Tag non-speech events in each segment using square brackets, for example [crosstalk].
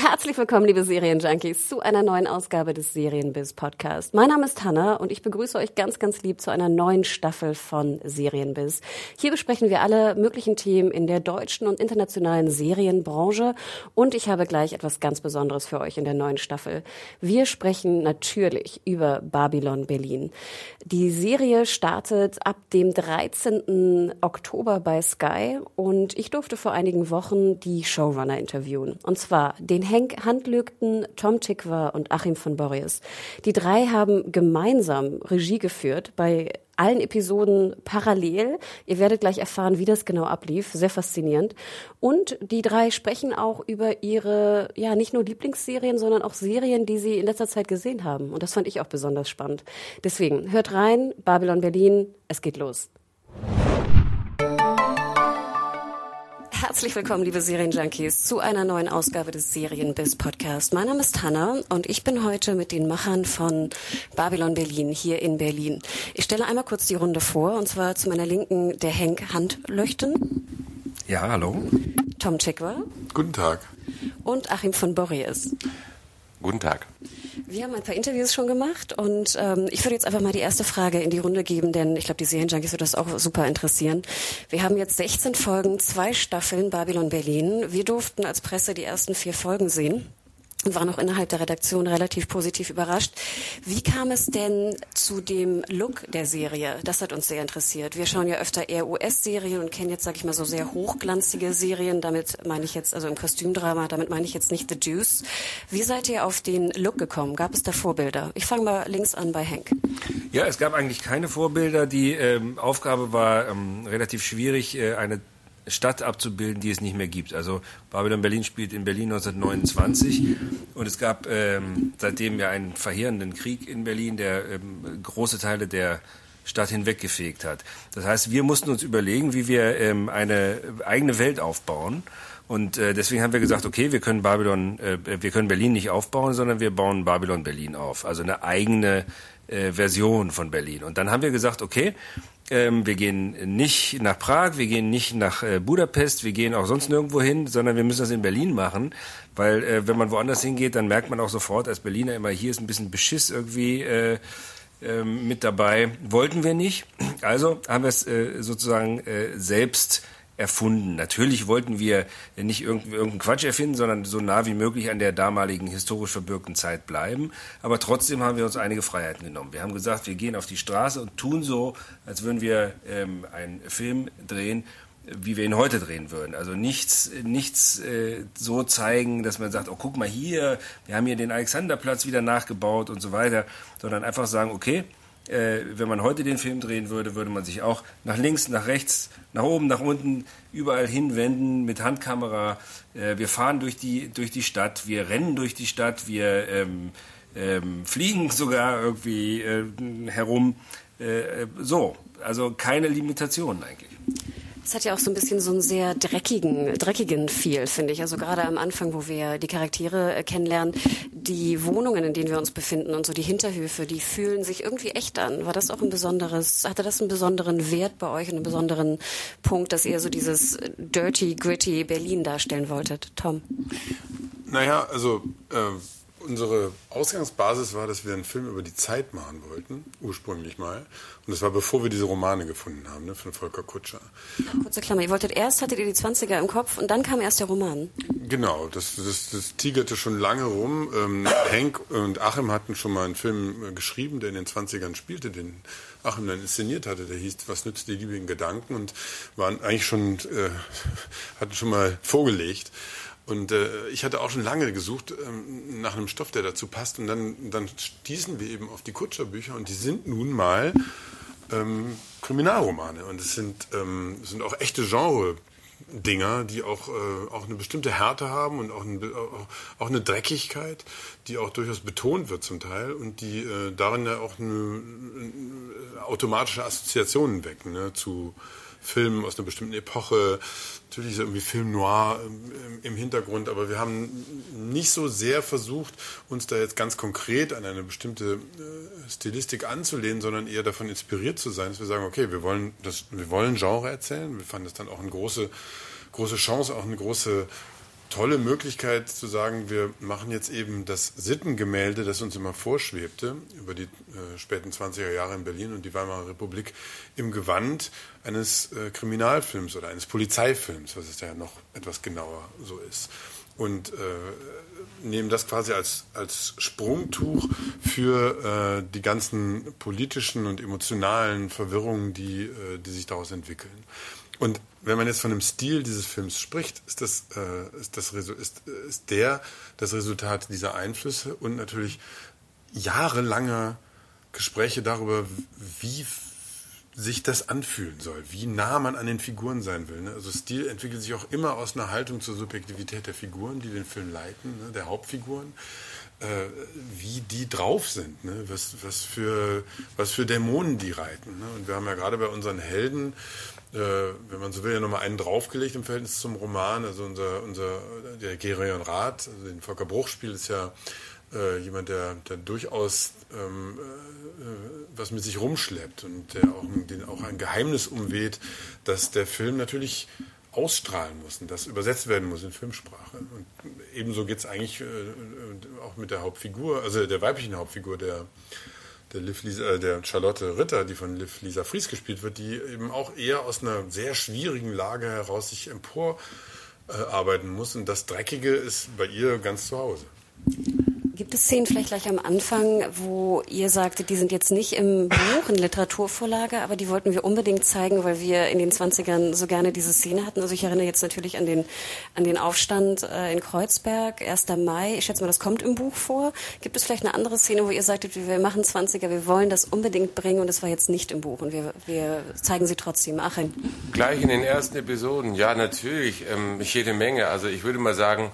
Herzlich willkommen, liebe Serienjunkies, zu einer neuen Ausgabe des Serienbiz Podcast. Mein Name ist Hanna und ich begrüße euch ganz, ganz lieb zu einer neuen Staffel von Serienbiz. Hier besprechen wir alle möglichen Themen in der deutschen und internationalen Serienbranche und ich habe gleich etwas ganz Besonderes für euch in der neuen Staffel. Wir sprechen natürlich über Babylon Berlin. Die Serie startet ab dem 13. Oktober bei Sky und ich durfte vor einigen Wochen die Showrunner interviewen. Und zwar den Henk Handlügten, Tom Tikwa und Achim von Borries. Die drei haben gemeinsam Regie geführt bei allen Episoden parallel. Ihr werdet gleich erfahren, wie das genau ablief. Sehr faszinierend. Und die drei sprechen auch über ihre, ja, nicht nur Lieblingsserien, sondern auch Serien, die sie in letzter Zeit gesehen haben. Und das fand ich auch besonders spannend. Deswegen hört rein, Babylon Berlin, es geht los. Herzlich willkommen, liebe Serienjunkies, zu einer neuen Ausgabe des Serienbiz Podcast. Mein Name ist Hanna und ich bin heute mit den Machern von Babylon Berlin hier in Berlin. Ich stelle einmal kurz die Runde vor, und zwar zu meiner Linken der Henk Handlöchten. Ja, hallo. Tom Chikwa. Guten Tag. Und Achim von Borries. Guten Tag. Wir haben ein paar Interviews schon gemacht und ähm, ich würde jetzt einfach mal die erste Frage in die Runde geben, denn ich glaube, die Serienjunkies wird das auch super interessieren. Wir haben jetzt 16 Folgen, zwei Staffeln Babylon Berlin. Wir durften als Presse die ersten vier Folgen sehen und waren auch innerhalb der Redaktion relativ positiv überrascht. Wie kam es denn zu dem Look der Serie? Das hat uns sehr interessiert. Wir schauen ja öfter eher US-Serien und kennen jetzt, sage ich mal, so sehr hochglanzige Serien. Damit meine ich jetzt, also im Kostümdrama, damit meine ich jetzt nicht The Deuce. Wie seid ihr auf den Look gekommen? Gab es da Vorbilder? Ich fange mal links an bei Hank. Ja, es gab eigentlich keine Vorbilder. Die ähm, Aufgabe war ähm, relativ schwierig, äh, eine Stadt abzubilden, die es nicht mehr gibt. Also Babylon Berlin spielt in Berlin 1929 und es gab ähm, seitdem ja einen verheerenden Krieg in Berlin, der ähm, große Teile der Stadt hinweggefegt hat. Das heißt, wir mussten uns überlegen, wie wir ähm, eine eigene Welt aufbauen. Und äh, deswegen haben wir gesagt, okay, wir können Babylon, äh, wir können Berlin nicht aufbauen, sondern wir bauen Babylon Berlin auf. Also eine eigene äh, Version von Berlin. Und dann haben wir gesagt, okay, ähm, wir gehen nicht nach Prag, wir gehen nicht nach äh, Budapest, wir gehen auch sonst nirgendwo hin, sondern wir müssen das in Berlin machen, weil äh, wenn man woanders hingeht, dann merkt man auch sofort als Berliner immer, hier ist ein bisschen Beschiss irgendwie äh, äh, mit dabei. Wollten wir nicht, also haben wir es äh, sozusagen äh, selbst erfunden. Natürlich wollten wir nicht irgendeinen Quatsch erfinden, sondern so nah wie möglich an der damaligen historisch verbürgten Zeit bleiben. Aber trotzdem haben wir uns einige Freiheiten genommen. Wir haben gesagt, wir gehen auf die Straße und tun so, als würden wir ähm, einen Film drehen, wie wir ihn heute drehen würden. Also nichts, nichts äh, so zeigen, dass man sagt, oh guck mal hier, wir haben hier den Alexanderplatz wieder nachgebaut und so weiter, sondern einfach sagen, okay, äh, wenn man heute den Film drehen würde, würde man sich auch nach links, nach rechts, nach oben, nach unten, überall hinwenden mit Handkamera. Äh, wir fahren durch die, durch die Stadt, wir rennen durch die Stadt, wir ähm, ähm, fliegen [laughs] sogar irgendwie äh, herum. Äh, so, also keine Limitationen eigentlich. Es hat ja auch so ein bisschen so einen sehr dreckigen, dreckigen Feel, finde ich. Also gerade am Anfang, wo wir die Charaktere äh, kennenlernen, die Wohnungen, in denen wir uns befinden und so die Hinterhöfe, die fühlen sich irgendwie echt an. War das auch ein besonderes, hatte das einen besonderen Wert bei euch einen besonderen Punkt, dass ihr so dieses dirty, gritty Berlin darstellen wolltet? Tom? Naja, also äh, unsere Ausgangsbasis war, dass wir einen Film über die Zeit machen wollten, ursprünglich mal. Und das war bevor wir diese Romane gefunden haben, ne, von Volker Kutscher. Kurze Klammer, ihr wolltet erst, hattet ihr die 20er im Kopf und dann kam erst der Roman. Genau, das, das, das tigerte schon lange rum. Ähm, Henk und Achim hatten schon mal einen Film äh, geschrieben, der in den 20ern spielte, den Achim dann inszeniert hatte. Der hieß Was nützt die Liebe in Gedanken und waren eigentlich schon, äh, [laughs] hatten schon mal vorgelegt. Und äh, ich hatte auch schon lange gesucht ähm, nach einem Stoff, der dazu passt. Und dann, dann stießen wir eben auf die Kutscherbücher und die sind nun mal ähm, Kriminalromane. Und es sind, ähm, sind auch echte Genre. Dinger, die auch, äh, auch eine bestimmte Härte haben und auch, ein, auch, auch, eine Dreckigkeit, die auch durchaus betont wird zum Teil und die äh, darin ja auch eine, eine automatische Assoziationen wecken ne, zu Filmen aus einer bestimmten Epoche. Natürlich ist irgendwie Film noir im, im, Hintergrund, aber wir haben nicht so sehr versucht, uns da jetzt ganz konkret an eine bestimmte äh, Stilistik anzulehnen, sondern eher davon inspiriert zu sein, dass wir sagen, okay, wir wollen das, wir wollen Genre erzählen. Wir fanden das dann auch eine große, große Chance, auch eine große tolle Möglichkeit zu sagen, wir machen jetzt eben das Sittengemälde, das uns immer vorschwebte, über die äh, späten 20er Jahre in Berlin und die Weimarer Republik, im Gewand eines äh, Kriminalfilms oder eines Polizeifilms, was es ja noch etwas genauer so ist. Und äh, nehmen das quasi als, als Sprungtuch für äh, die ganzen politischen und emotionalen Verwirrungen, die, äh, die sich daraus entwickeln. Und wenn man jetzt von dem Stil dieses Films spricht, ist, das, äh, ist, das, ist, ist der das Resultat dieser Einflüsse und natürlich jahrelange Gespräche darüber, wie sich das anfühlen soll, wie nah man an den Figuren sein will. Ne? Also Stil entwickelt sich auch immer aus einer Haltung zur Subjektivität der Figuren, die den Film leiten, ne? der Hauptfiguren, äh, wie die drauf sind, ne? was, was, für, was für Dämonen die reiten. Ne? Und wir haben ja gerade bei unseren Helden äh, wenn man so will, ja nochmal einen draufgelegt im Verhältnis zum Roman. Also unser, unser der Gerion Rath, also den Volker Bruch spielt, ist ja äh, jemand, der, der durchaus ähm, äh, was mit sich rumschleppt und der auch, den auch ein Geheimnis umweht, dass der Film natürlich ausstrahlen muss und das übersetzt werden muss in Filmsprache. Und ebenso geht es eigentlich äh, auch mit der Hauptfigur, also der weiblichen Hauptfigur, der der, Liv Lisa, äh, der Charlotte Ritter, die von Liv Lisa Fries gespielt wird, die eben auch eher aus einer sehr schwierigen Lage heraus sich emporarbeiten äh, muss. Und das Dreckige ist bei ihr ganz zu Hause. Gibt es Szenen vielleicht gleich am Anfang, wo ihr sagtet, die sind jetzt nicht im Buch, in Literaturvorlage, aber die wollten wir unbedingt zeigen, weil wir in den 20ern so gerne diese Szene hatten? Also ich erinnere jetzt natürlich an den, an den Aufstand äh, in Kreuzberg, 1. Mai. Ich schätze mal, das kommt im Buch vor. Gibt es vielleicht eine andere Szene, wo ihr sagtet, wir machen 20er, wir wollen das unbedingt bringen und das war jetzt nicht im Buch und wir, wir zeigen sie trotzdem? Achim. Gleich in den ersten Episoden, ja natürlich, ähm, jede Menge. Also ich würde mal sagen,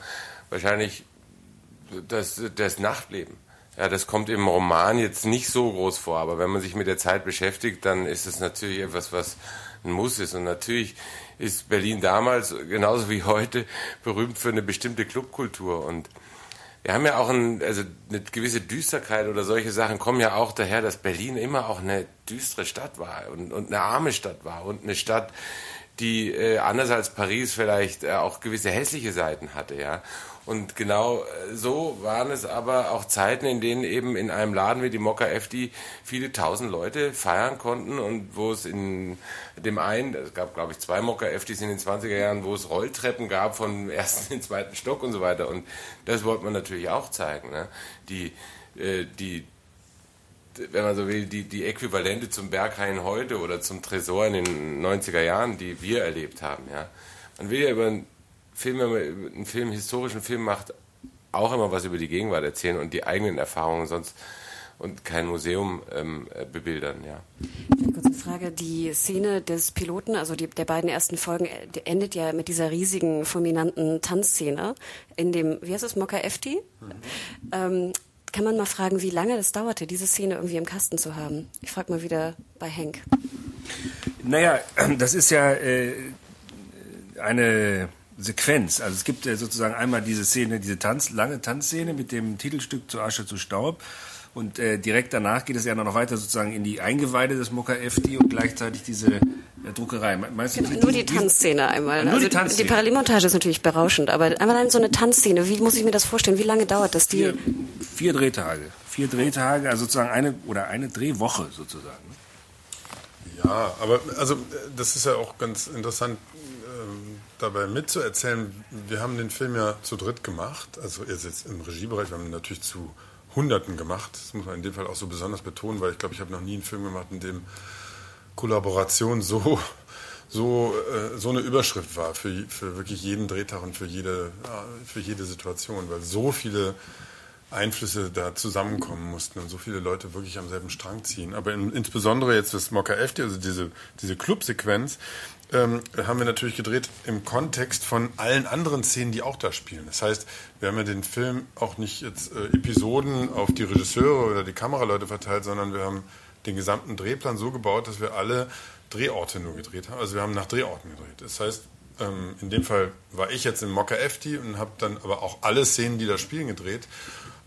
wahrscheinlich das, das Nachtleben. Ja, das kommt im Roman jetzt nicht so groß vor, aber wenn man sich mit der Zeit beschäftigt, dann ist es natürlich etwas, was ein Muss ist. Und natürlich ist Berlin damals, genauso wie heute, berühmt für eine bestimmte Clubkultur. Und wir haben ja auch ein, also eine gewisse Düsterkeit oder solche Sachen kommen ja auch daher, dass Berlin immer auch eine düstere Stadt war und, und eine arme Stadt war und eine Stadt, die äh, anders als Paris vielleicht äh, auch gewisse hässliche Seiten hatte, ja. Und genau äh, so waren es aber auch Zeiten, in denen eben in einem Laden wie die Mokka FD viele tausend Leute feiern konnten und wo es in dem einen, es gab glaube ich zwei Mokka FDs in den 20er Jahren, wo es Rolltreppen gab vom ersten in den zweiten Stock und so weiter. Und das wollte man natürlich auch zeigen. Ne? Die, äh, die, wenn man so will, die, die Äquivalente zum Berghain heute oder zum Tresor in den 90er Jahren, die wir erlebt haben. Ja? Man will ja über Film, wenn man einen Film, historischen Film macht, auch immer was über die Gegenwart erzählen und die eigenen Erfahrungen sonst und kein Museum ähm, äh, bebildern, ja. Kurze Frage, die Szene des Piloten, also die, der beiden ersten Folgen, äh, endet ja mit dieser riesigen, fulminanten Tanzszene in dem, wie heißt es, Mokka FT? Mhm. Ähm, kann man mal fragen, wie lange das dauerte, diese Szene irgendwie im Kasten zu haben? Ich frage mal wieder bei Henk. Naja, das ist ja äh, eine Sequenz. Also es gibt ja sozusagen einmal diese Szene, diese Tanz, lange Tanzszene mit dem Titelstück zu Asche zu Staub. Und äh, direkt danach geht es ja noch weiter sozusagen in die Eingeweide des Mokka FD und gleichzeitig diese äh, Druckerei. Meinst du, nur die Tanzszene einmal. Nur also die, Tanzszene. die Parallelmontage ist natürlich berauschend, aber einmal so eine Tanzszene, wie muss ich mir das vorstellen? Wie lange dauert das? Die vier, vier Drehtage. Vier Drehtage, also sozusagen eine oder eine Drehwoche sozusagen. Ja, aber also das ist ja auch ganz interessant dabei mitzuerzählen, wir haben den Film ja zu dritt gemacht, also jetzt im Regiebereich, wir haben ihn natürlich zu Hunderten gemacht. Das muss man in dem Fall auch so besonders betonen, weil ich glaube, ich habe noch nie einen Film gemacht, in dem Kollaboration so, so, äh, so eine Überschrift war für, für wirklich jeden Drehtag und für jede, für jede Situation, weil so viele Einflüsse da zusammenkommen mussten und so viele Leute wirklich am selben Strang ziehen. Aber in, insbesondere jetzt das Mokka FD, also diese, diese Club-Sequenz, ähm, haben wir natürlich gedreht im Kontext von allen anderen Szenen, die auch da spielen. Das heißt, wir haben ja den Film auch nicht jetzt äh, Episoden auf die Regisseure oder die Kameraleute verteilt, sondern wir haben den gesamten Drehplan so gebaut, dass wir alle Drehorte nur gedreht haben. Also wir haben nach Drehorten gedreht. Das heißt, ähm, in dem Fall war ich jetzt in Mokka Efti und habe dann aber auch alle Szenen, die da spielen, gedreht.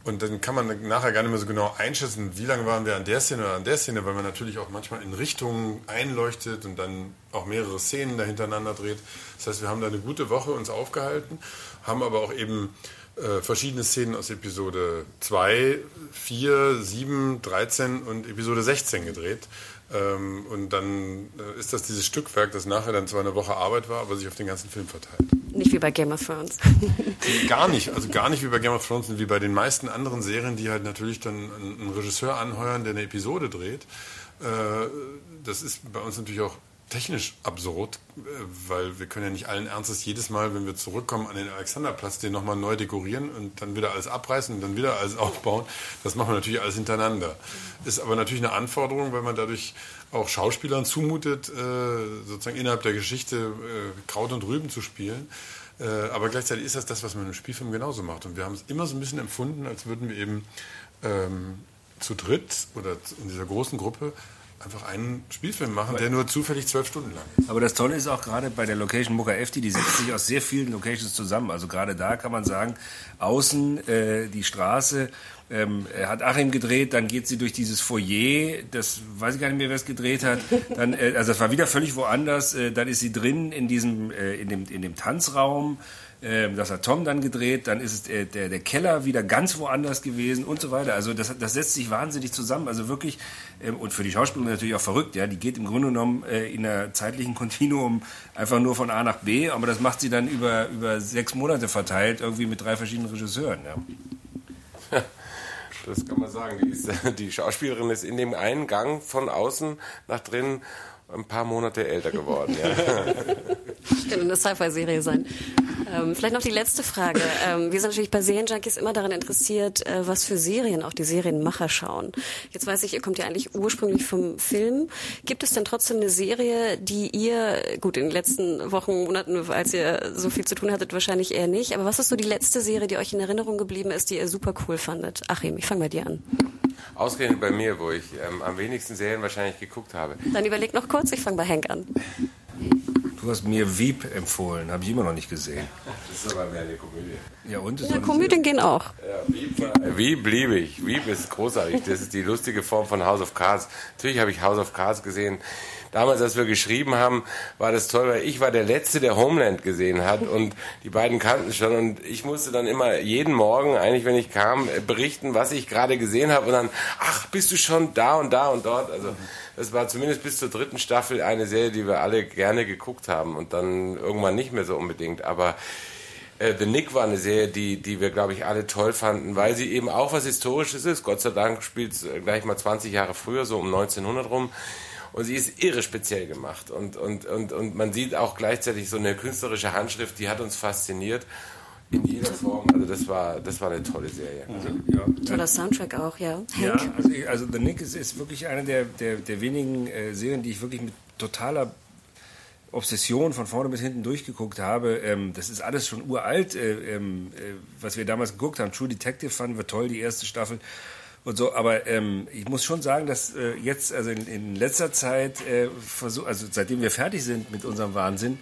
Und dann kann man nachher gar nicht mehr so genau einschätzen, wie lange waren wir an der Szene oder an der Szene, weil man natürlich auch manchmal in Richtungen einleuchtet und dann auch mehrere Szenen dahintereinander dreht. Das heißt, wir haben da eine gute Woche uns aufgehalten, haben aber auch eben äh, verschiedene Szenen aus Episode 2, 4, 7, 13 und Episode 16 gedreht. Ähm, und dann äh, ist das dieses Stückwerk, das nachher dann zwar eine Woche Arbeit war, aber sich auf den ganzen Film verteilt. Nicht wie bei Game of Thrones. gar nicht, also gar nicht wie bei Game of Thrones und wie bei den meisten anderen Serien, die halt natürlich dann einen Regisseur anheuern, der eine Episode dreht. Äh, das ist bei uns natürlich auch technisch absurd, äh, weil wir können ja nicht allen Ernstes jedes Mal, wenn wir zurückkommen an den Alexanderplatz, den nochmal neu dekorieren und dann wieder alles abreißen und dann wieder alles [laughs] aufbauen. Das machen wir natürlich alles hintereinander. Ist aber natürlich eine Anforderung, weil man dadurch auch Schauspielern zumutet, äh, sozusagen innerhalb der Geschichte äh, Kraut und Rüben zu spielen. Aber gleichzeitig ist das das, was man im Spielfilm genauso macht. Und wir haben es immer so ein bisschen empfunden, als würden wir eben ähm, zu dritt oder in dieser großen Gruppe einfach einen Spielfilm machen, der nur zufällig zwölf Stunden lang ist. Aber das Tolle ist auch gerade bei der Location Mucka Efti, die setzt sich aus sehr vielen Locations zusammen. Also gerade da kann man sagen, außen äh, die Straße ähm, hat Achim gedreht, dann geht sie durch dieses Foyer, das weiß ich gar nicht mehr, wer es gedreht hat. Dann, äh, also das war wieder völlig woanders. Äh, dann ist sie drin in diesem, äh, in dem, in dem Tanzraum. Ähm, das hat Tom dann gedreht, dann ist es der, der, der, Keller wieder ganz woanders gewesen und so weiter. Also das, das setzt sich wahnsinnig zusammen. Also wirklich, ähm, und für die Schauspielerin natürlich auch verrückt, ja, die geht im Grunde genommen äh, in einer zeitlichen Kontinuum einfach nur von A nach B, aber das macht sie dann über, über sechs Monate verteilt, irgendwie mit drei verschiedenen Regisseuren. Ja. Das kann man sagen. Die, ist, [laughs] die Schauspielerin ist in dem einen Gang von außen nach drinnen ein paar Monate älter geworden. Ja. [laughs] Könnte eine Sci-Fi-Serie sein. Ähm, vielleicht noch die letzte Frage. Ähm, wir sind natürlich bei Serienjunkies immer daran interessiert, äh, was für Serien auch die Serienmacher schauen. Jetzt weiß ich, ihr kommt ja eigentlich ursprünglich vom Film. Gibt es denn trotzdem eine Serie, die ihr, gut, in den letzten Wochen, Monaten, als ihr so viel zu tun hattet, wahrscheinlich eher nicht, aber was ist so die letzte Serie, die euch in Erinnerung geblieben ist, die ihr super cool fandet? Achim, ich fange bei dir an. Ausgerechnet bei mir, wo ich ähm, am wenigsten Serien wahrscheinlich geguckt habe. Dann überleg noch kurz, ich fange bei Henk an. Du hast mir Wieb empfohlen, habe ich immer noch nicht gesehen. [laughs] Das ist aber mehr eine Komödie. Ja, und? Ja, Komödien gehen auch. Ja, Wieb, war, Wieb liebe ich. Wieb ist großartig. Das ist die lustige Form von House of Cards. Natürlich habe ich House of Cards gesehen damals, als wir geschrieben haben, war das toll, weil ich war der Letzte, der Homeland gesehen hat und die beiden kannten schon und ich musste dann immer jeden Morgen, eigentlich wenn ich kam, berichten, was ich gerade gesehen habe und dann, ach, bist du schon da und da und dort. Also das war zumindest bis zur dritten Staffel eine Serie, die wir alle gerne geguckt haben und dann irgendwann nicht mehr so unbedingt. Aber äh, The Nick war eine Serie, die, die wir, glaube ich, alle toll fanden, weil sie eben auch was Historisches ist. Gott sei Dank spielt es gleich mal 20 Jahre früher, so um 1900 rum. Und sie ist irre speziell gemacht. Und, und, und, und man sieht auch gleichzeitig so eine künstlerische Handschrift, die hat uns fasziniert. In jeder Form. Also das war, das war eine tolle Serie. Also, ja. Toller Soundtrack auch, ja. Ja, also, ich, also The Nick ist, ist wirklich eine der, der, der wenigen äh, Serien, die ich wirklich mit totaler Obsession von vorne bis hinten durchgeguckt habe. Ähm, das ist alles schon uralt, äh, ähm, äh, was wir damals geguckt haben. True Detective fanden wir toll, die erste Staffel und so. Aber ähm, ich muss schon sagen, dass äh, jetzt, also in, in letzter Zeit, äh, versuch, also seitdem wir fertig sind mit unserem Wahnsinn,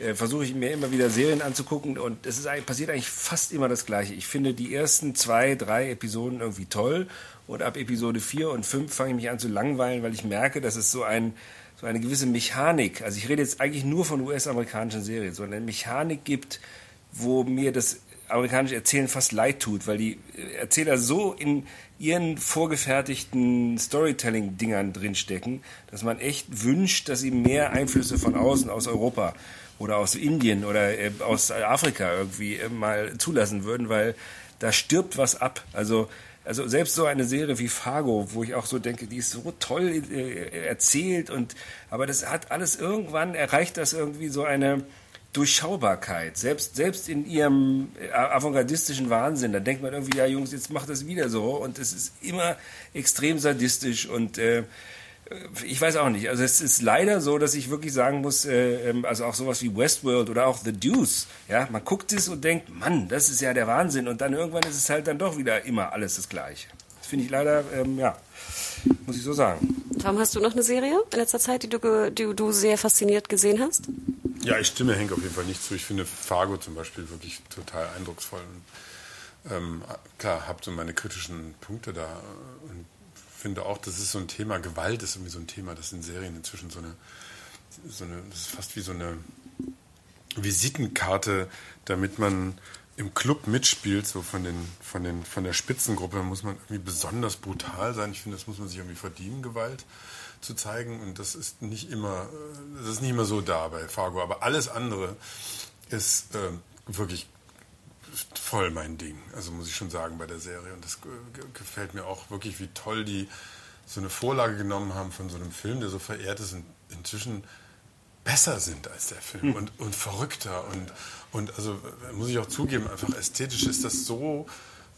äh, versuche ich mir immer wieder Serien anzugucken und es ist passiert eigentlich fast immer das Gleiche. Ich finde die ersten zwei, drei Episoden irgendwie toll und ab Episode vier und fünf fange ich mich an zu langweilen, weil ich merke, dass es so ein eine gewisse Mechanik, also ich rede jetzt eigentlich nur von US-amerikanischen Serien, so eine Mechanik gibt, wo mir das amerikanische Erzählen fast leid tut, weil die Erzähler so in ihren vorgefertigten Storytelling-Dingern drinstecken, dass man echt wünscht, dass sie mehr Einflüsse von außen, aus Europa oder aus Indien oder äh, aus Afrika irgendwie äh, mal zulassen würden, weil da stirbt was ab. Also also selbst so eine Serie wie Fargo, wo ich auch so denke, die ist so toll äh, erzählt und aber das hat alles irgendwann erreicht das irgendwie so eine Durchschaubarkeit, selbst, selbst in ihrem äh, avantgardistischen Wahnsinn, da denkt man irgendwie, ja Jungs, jetzt macht das wieder so und es ist immer extrem sadistisch und äh, ich weiß auch nicht. Also es ist leider so, dass ich wirklich sagen muss, äh, ähm, also auch sowas wie Westworld oder auch The Deuce, ja, man guckt es und denkt, Mann, das ist ja der Wahnsinn und dann irgendwann ist es halt dann doch wieder immer alles das Gleiche. Das finde ich leider, ähm, ja, muss ich so sagen. Warum hast du noch eine Serie in letzter Zeit, die du, die du sehr fasziniert gesehen hast? Ja, ich stimme Henk auf jeden Fall nicht zu. Ich finde Fargo zum Beispiel wirklich total eindrucksvoll. Und, ähm, klar, habe so meine kritischen Punkte da und finde auch, das ist so ein Thema, Gewalt ist irgendwie so ein Thema, das in Serien inzwischen so eine, so eine das ist fast wie so eine Visitenkarte, damit man im Club mitspielt, so von, den, von, den, von der Spitzengruppe, muss man irgendwie besonders brutal sein. Ich finde, das muss man sich irgendwie verdienen, Gewalt zu zeigen. Und das ist nicht immer, das ist nicht immer so da bei Fargo. Aber alles andere ist äh, wirklich voll mein Ding. Also muss ich schon sagen bei der Serie. Und das gefällt mir auch wirklich, wie toll die so eine Vorlage genommen haben von so einem Film, der so verehrt ist und inzwischen besser sind als der Film hm. und, und verrückter und, und also muss ich auch zugeben, einfach ästhetisch ist das so,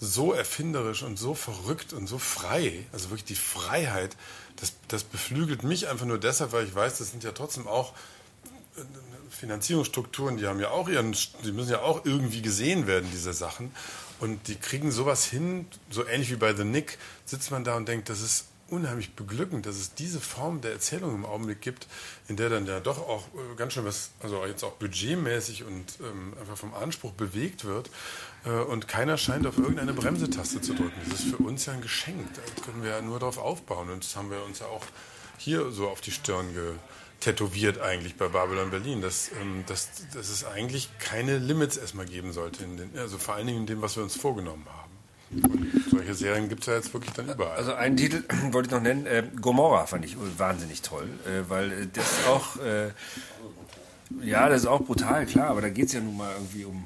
so erfinderisch und so verrückt und so frei. Also wirklich die Freiheit, das, das beflügelt mich einfach nur deshalb, weil ich weiß, das sind ja trotzdem auch Finanzierungsstrukturen, die haben ja auch ihren, die müssen ja auch irgendwie gesehen werden, diese Sachen. Und die kriegen sowas hin, so ähnlich wie bei The Nick, sitzt man da und denkt, das ist unheimlich beglückend, dass es diese Form der Erzählung im Augenblick gibt, in der dann ja doch auch äh, ganz schön was, also jetzt auch budgetmäßig und ähm, einfach vom Anspruch bewegt wird. Äh, und keiner scheint auf irgendeine Bremsetaste zu drücken. Das ist für uns ja ein Geschenk. Da können wir ja nur darauf aufbauen. Und das haben wir uns ja auch hier so auf die Stirn ge tätowiert eigentlich bei Babylon Berlin, dass, ähm, dass, dass es eigentlich keine Limits erstmal geben sollte, den, also vor allen Dingen in dem, was wir uns vorgenommen haben. Und solche Serien gibt es ja jetzt wirklich dann überall. Also einen Titel [clears throat] wollte ich noch nennen, äh, Gomorra fand ich wahnsinnig toll, äh, weil äh, das auch, äh, ja, das ist auch brutal, klar, aber da geht es ja nun mal irgendwie um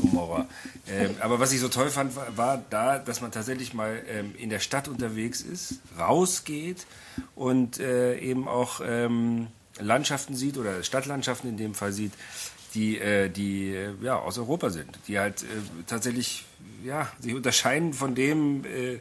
Gomorra. Ähm, aber was ich so toll fand, war, war da, dass man tatsächlich mal ähm, in der Stadt unterwegs ist, rausgeht und äh, eben auch ähm, Landschaften sieht oder Stadtlandschaften in dem Fall sieht, die, äh, die äh, ja, aus Europa sind, die halt äh, tatsächlich ja, sich unterscheiden von dem äh,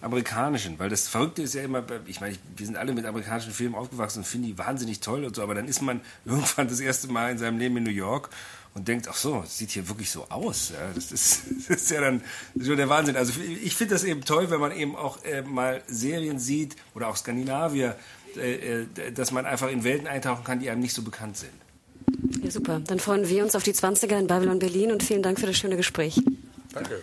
amerikanischen, weil das Verrückte ist ja immer, ich meine, wir sind alle mit amerikanischen Filmen aufgewachsen und finden die wahnsinnig toll und so, aber dann ist man [laughs] irgendwann das erste Mal in seinem Leben in New York und denkt, ach so, das sieht hier wirklich so aus. Ja, das, ist, [laughs] das ist ja dann so der Wahnsinn. Also ich finde das eben toll, wenn man eben auch äh, mal Serien sieht oder auch Skandinavier, äh, äh dass man einfach in Welten eintauchen kann, die einem nicht so bekannt sind. Ja, super. Dann freuen wir uns auf die 20er in Babylon Berlin und vielen Dank für das schöne Gespräch. Danke.